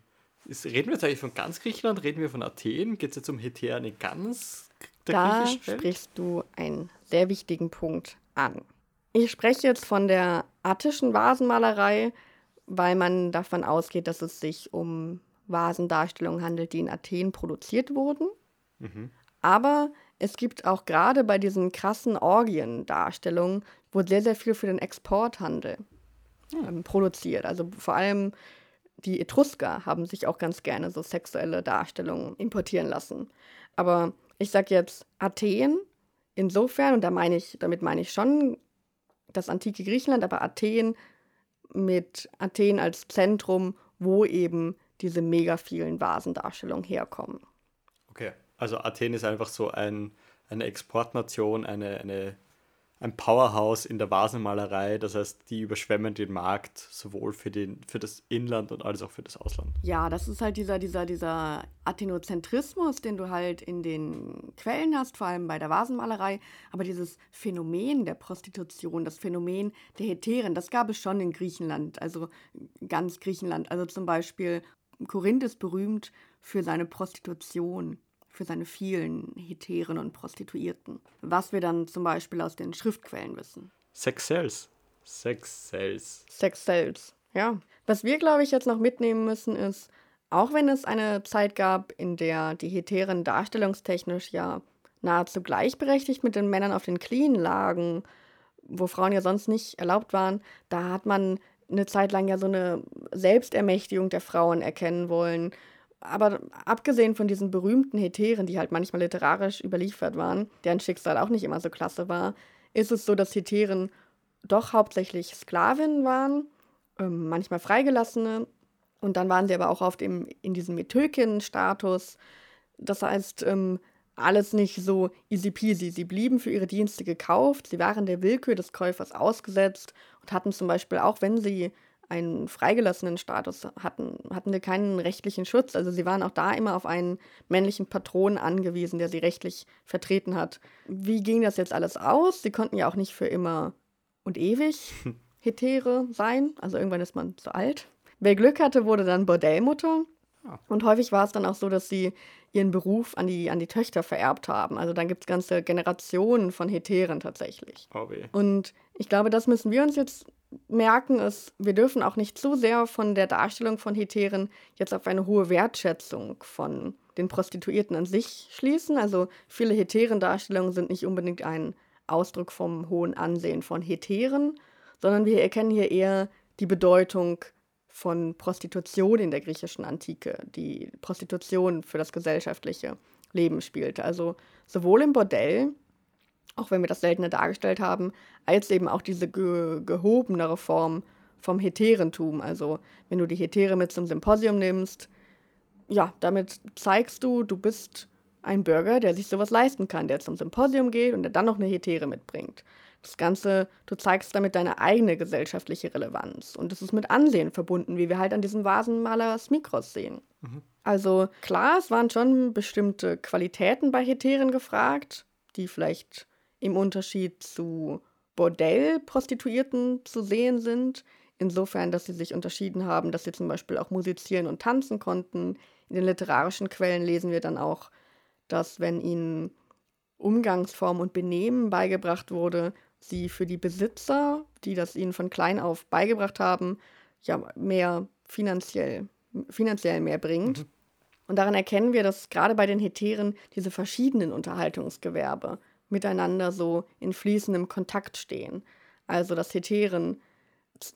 ist, reden wir jetzt eigentlich von ganz Griechenland? Reden wir von Athen? Geht es jetzt um Heteren in ganz der Da sprichst du einen sehr wichtigen Punkt an. Ich spreche jetzt von der attischen Vasenmalerei, weil man davon ausgeht, dass es sich um Vasendarstellungen handelt, die in Athen produziert wurden. Mhm. Aber es gibt auch gerade bei diesen krassen Orgiendarstellungen, wo sehr, sehr viel für den Exporthandel ähm, produziert. Also vor allem die Etrusker haben sich auch ganz gerne so sexuelle Darstellungen importieren lassen. Aber ich sage jetzt Athen insofern, und da meine ich, damit meine ich schon das antike Griechenland, aber Athen mit Athen als Zentrum, wo eben diese mega vielen Vasendarstellungen herkommen. Okay, also Athen ist einfach so ein, eine Exportnation, eine, eine, ein Powerhouse in der Vasenmalerei. Das heißt, die überschwemmen den Markt sowohl für, den, für das Inland und als auch für das Ausland. Ja, das ist halt dieser, dieser, dieser Athenozentrismus, den du halt in den Quellen hast, vor allem bei der Vasenmalerei. Aber dieses Phänomen der Prostitution, das Phänomen der Heteren, das gab es schon in Griechenland, also ganz Griechenland. Also zum Beispiel Korinth ist berühmt für seine Prostitution, für seine vielen Heteren und Prostituierten. Was wir dann zum Beispiel aus den Schriftquellen wissen. Sex sells. Sex sells. Sex Sales. Ja. Was wir, glaube ich, jetzt noch mitnehmen müssen, ist, auch wenn es eine Zeit gab, in der die Heteren darstellungstechnisch ja nahezu gleichberechtigt mit den Männern auf den Knien lagen, wo Frauen ja sonst nicht erlaubt waren, da hat man eine Zeit lang ja so eine Selbstermächtigung der Frauen erkennen wollen. Aber abgesehen von diesen berühmten Heteren, die halt manchmal literarisch überliefert waren, deren Schicksal auch nicht immer so klasse war, ist es so, dass Heteren doch hauptsächlich Sklavinnen waren, ähm, manchmal Freigelassene. Und dann waren sie aber auch oft im, in diesem Metöken-Status. Das heißt, ähm, alles nicht so easy peasy. Sie blieben für ihre Dienste gekauft, sie waren der Willkür des Käufers ausgesetzt und hatten zum Beispiel, auch wenn sie einen freigelassenen Status hatten, hatten sie keinen rechtlichen Schutz. Also sie waren auch da immer auf einen männlichen Patron angewiesen, der sie rechtlich vertreten hat. Wie ging das jetzt alles aus? Sie konnten ja auch nicht für immer und ewig Hetere sein. Also irgendwann ist man zu alt. Wer Glück hatte, wurde dann Bordellmutter. Ah. Und häufig war es dann auch so, dass sie ihren Beruf an die, an die Töchter vererbt haben. Also dann gibt es ganze Generationen von Heteren tatsächlich. Oh. Und ich glaube, das müssen wir uns jetzt merken, ist, wir dürfen auch nicht zu sehr von der Darstellung von Heteren jetzt auf eine hohe Wertschätzung von den Prostituierten an sich schließen. Also viele Heteren-Darstellungen sind nicht unbedingt ein Ausdruck vom hohen Ansehen von Heteren, sondern wir erkennen hier eher die Bedeutung von Prostitution in der griechischen Antike, die Prostitution für das gesellschaftliche Leben spielte. Also sowohl im Bordell, auch wenn wir das seltener dargestellt haben, als eben auch diese ge gehobenere Form vom Heterentum. Also wenn du die Hetere mit zum Symposium nimmst, ja, damit zeigst du, du bist ein Bürger, der sich sowas leisten kann, der zum Symposium geht und der dann noch eine Hetere mitbringt. Das Ganze, du zeigst damit deine eigene gesellschaftliche Relevanz. Und es ist mit Ansehen verbunden, wie wir halt an diesem Vasenmaler Smikros sehen. Also klar, es waren schon bestimmte Qualitäten bei Heteren gefragt, die vielleicht im Unterschied zu Bordellprostituierten zu sehen sind. Insofern, dass sie sich unterschieden haben, dass sie zum Beispiel auch musizieren und tanzen konnten. In den literarischen Quellen lesen wir dann auch, dass wenn ihnen Umgangsform und Benehmen beigebracht wurde, sie für die Besitzer, die das ihnen von klein auf beigebracht haben, ja mehr finanziell, finanziell mehr bringt. Mhm. Und daran erkennen wir, dass gerade bei den Heteren diese verschiedenen Unterhaltungsgewerbe miteinander so in fließendem Kontakt stehen. Also dass Heteren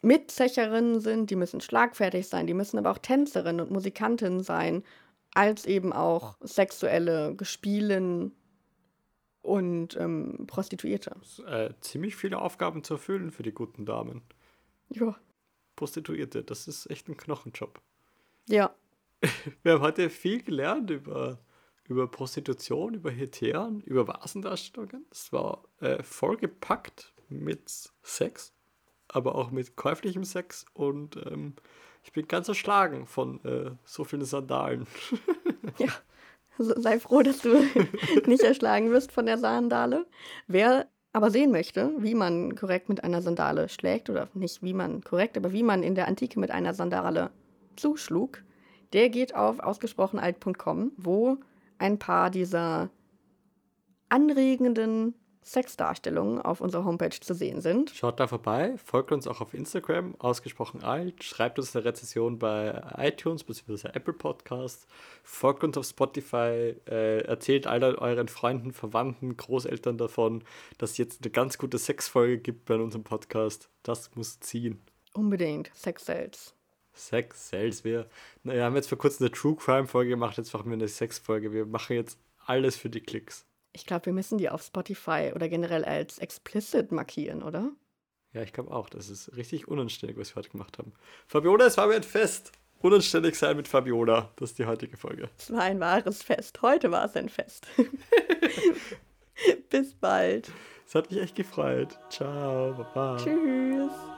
Mitzecherinnen sind, die müssen schlagfertig sein, die müssen aber auch Tänzerinnen und Musikantinnen sein, als eben auch sexuelle Gespielen und ähm, Prostituierte. Äh, ziemlich viele Aufgaben zu erfüllen für die guten Damen. Ja. Prostituierte, das ist echt ein Knochenjob. Ja. [laughs] Wir haben heute viel gelernt über, über Prostitution, über Heteren, über Vasendarstellungen. Es war äh, vollgepackt mit Sex, aber auch mit käuflichem Sex und ähm, ich bin ganz erschlagen von äh, so vielen Sandalen. [laughs] ja. Sei froh, dass du [laughs] nicht erschlagen wirst von der Sandale. Wer aber sehen möchte, wie man korrekt mit einer Sandale schlägt, oder nicht wie man korrekt, aber wie man in der Antike mit einer Sandale zuschlug, der geht auf ausgesprochenalt.com, wo ein paar dieser anregenden Sexdarstellungen auf unserer Homepage zu sehen sind. Schaut da vorbei, folgt uns auch auf Instagram, ausgesprochen alt, schreibt uns eine Rezession bei iTunes bzw. Apple Podcasts, folgt uns auf Spotify, äh, erzählt all euren Freunden, Verwandten, Großeltern davon, dass es jetzt eine ganz gute Sexfolge gibt bei unserem Podcast. Das muss ziehen. Unbedingt, Sex Sales. Sex Sales. Wir, na, wir haben jetzt vor kurzem eine True Crime Folge gemacht, jetzt machen wir eine Sex-Folge. Wir machen jetzt alles für die Klicks. Ich glaube, wir müssen die auf Spotify oder generell als explicit markieren, oder? Ja, ich glaube auch. Das ist richtig unanständig, was wir heute gemacht haben. Fabiola, es war mir ein Fest. Unanständig sein mit Fabiola. Das ist die heutige Folge. Es war ein wahres Fest. Heute war es ein Fest. [laughs] Bis bald. Es hat mich echt gefreut. Ciao. Baba. Tschüss.